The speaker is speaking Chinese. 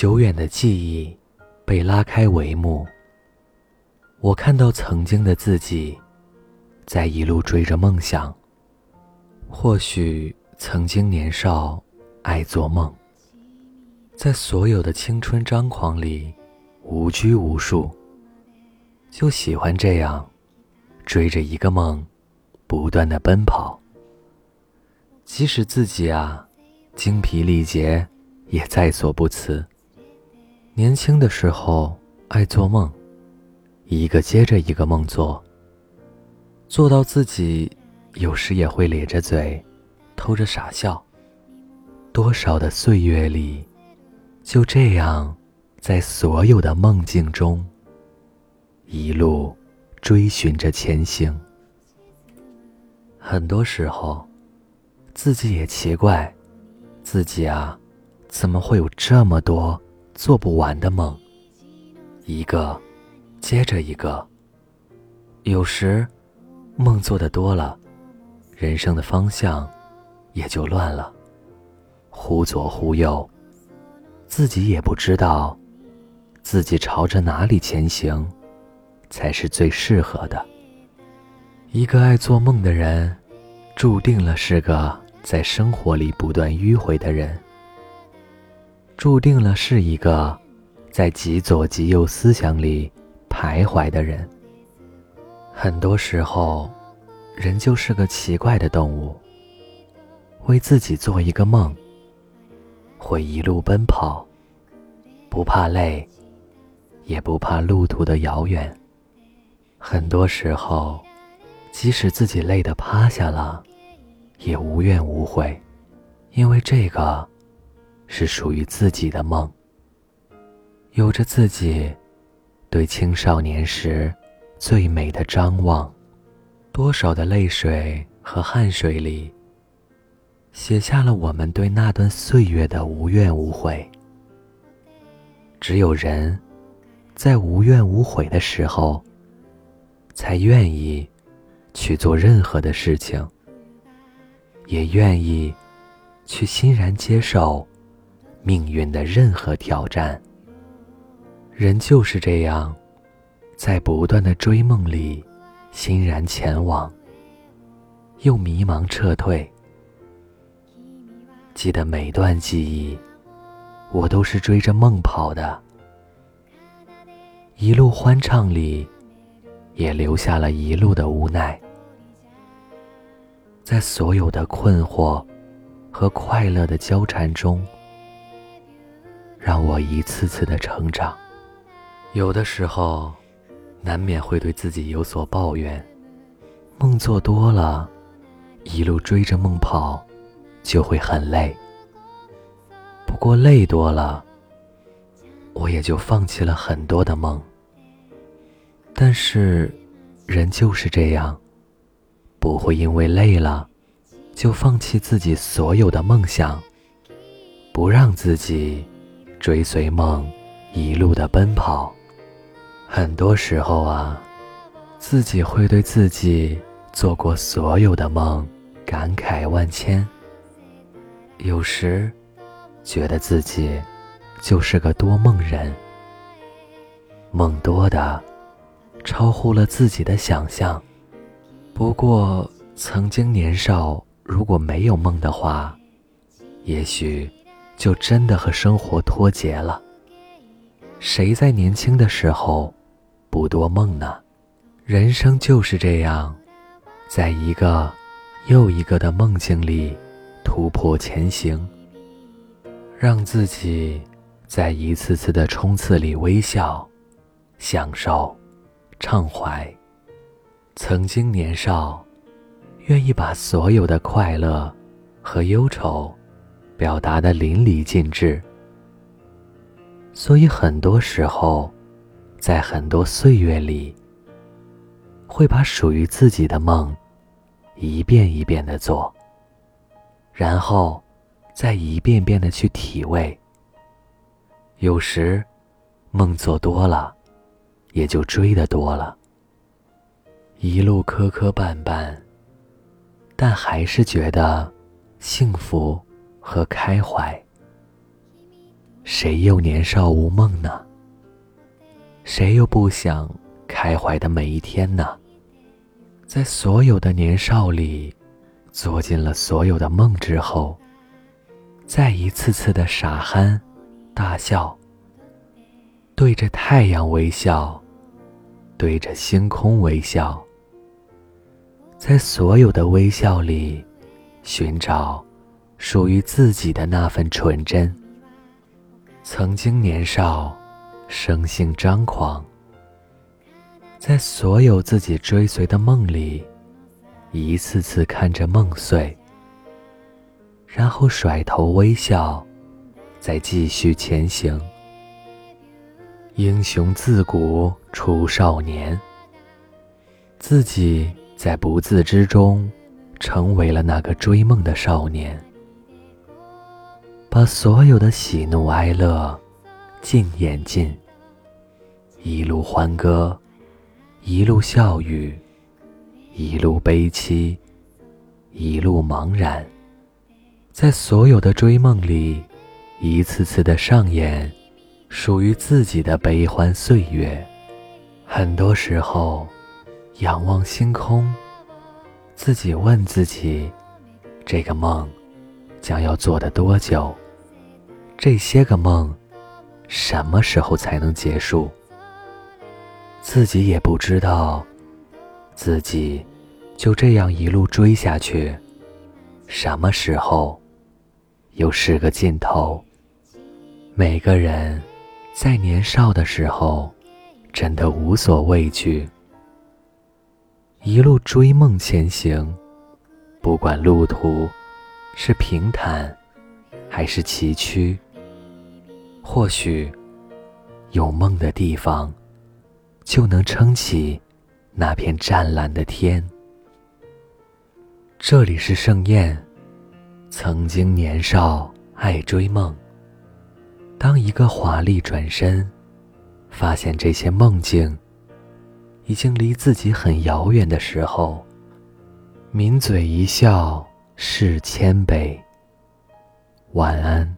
久远的记忆被拉开帷幕，我看到曾经的自己，在一路追着梦想。或许曾经年少，爱做梦，在所有的青春张狂里，无拘无束，就喜欢这样，追着一个梦，不断的奔跑。即使自己啊，精疲力竭，也在所不辞。年轻的时候爱做梦，一个接着一个梦做，做到自己有时也会咧着嘴，偷着傻笑。多少的岁月里，就这样，在所有的梦境中，一路追寻着前行。很多时候，自己也奇怪，自己啊，怎么会有这么多？做不完的梦，一个接着一个。有时，梦做的多了，人生的方向也就乱了，忽左忽右，自己也不知道自己朝着哪里前行才是最适合的。一个爱做梦的人，注定了是个在生活里不断迂回的人。注定了是一个在极左极右思想里徘徊的人。很多时候，人就是个奇怪的动物。为自己做一个梦，会一路奔跑，不怕累，也不怕路途的遥远。很多时候，即使自己累得趴下了，也无怨无悔，因为这个。是属于自己的梦，有着自己对青少年时最美的张望，多少的泪水和汗水里，写下了我们对那段岁月的无怨无悔。只有人，在无怨无悔的时候，才愿意去做任何的事情，也愿意去欣然接受。命运的任何挑战，人就是这样，在不断的追梦里，欣然前往，又迷茫撤退。记得每段记忆，我都是追着梦跑的，一路欢畅里，也留下了一路的无奈。在所有的困惑和快乐的交缠中。让我一次次的成长，有的时候，难免会对自己有所抱怨。梦做多了，一路追着梦跑，就会很累。不过累多了，我也就放弃了很多的梦。但是，人就是这样，不会因为累了，就放弃自己所有的梦想，不让自己。追随梦，一路的奔跑，很多时候啊，自己会对自己做过所有的梦感慨万千。有时，觉得自己就是个多梦人，梦多的超乎了自己的想象。不过，曾经年少，如果没有梦的话，也许。就真的和生活脱节了。谁在年轻的时候不多梦呢？人生就是这样，在一个又一个的梦境里突破前行，让自己在一次次的冲刺里微笑、享受、畅怀。曾经年少，愿意把所有的快乐和忧愁。表达的淋漓尽致，所以很多时候，在很多岁月里，会把属于自己的梦一遍一遍的做，然后再一遍遍的去体味。有时，梦做多了，也就追的多了，一路磕磕绊绊，但还是觉得幸福。和开怀。谁又年少无梦呢？谁又不想开怀的每一天呢？在所有的年少里，做尽了所有的梦之后，再一次次的傻憨、大笑，对着太阳微笑，对着星空微笑，在所有的微笑里，寻找属于自己的那份纯真。曾经年少，生性张狂。在所有自己追随的梦里，一次次看着梦碎，然后甩头微笑，再继续前行。英雄自古出少年，自己在不自知中成为了那个追梦的少年，把所有的喜怒哀乐尽演尽，一路欢歌。一路笑语，一路悲凄，一路茫然，在所有的追梦里，一次次的上演属于自己的悲欢岁月。很多时候，仰望星空，自己问自己：这个梦将要做的多久？这些个梦什么时候才能结束？自己也不知道，自己就这样一路追下去，什么时候又是个尽头？每个人在年少的时候，真的无所畏惧，一路追梦前行，不管路途是平坦还是崎岖，或许有梦的地方。就能撑起那片湛蓝的天。这里是盛宴，曾经年少爱追梦。当一个华丽转身，发现这些梦境已经离自己很遥远的时候，抿嘴一笑是谦卑。晚安。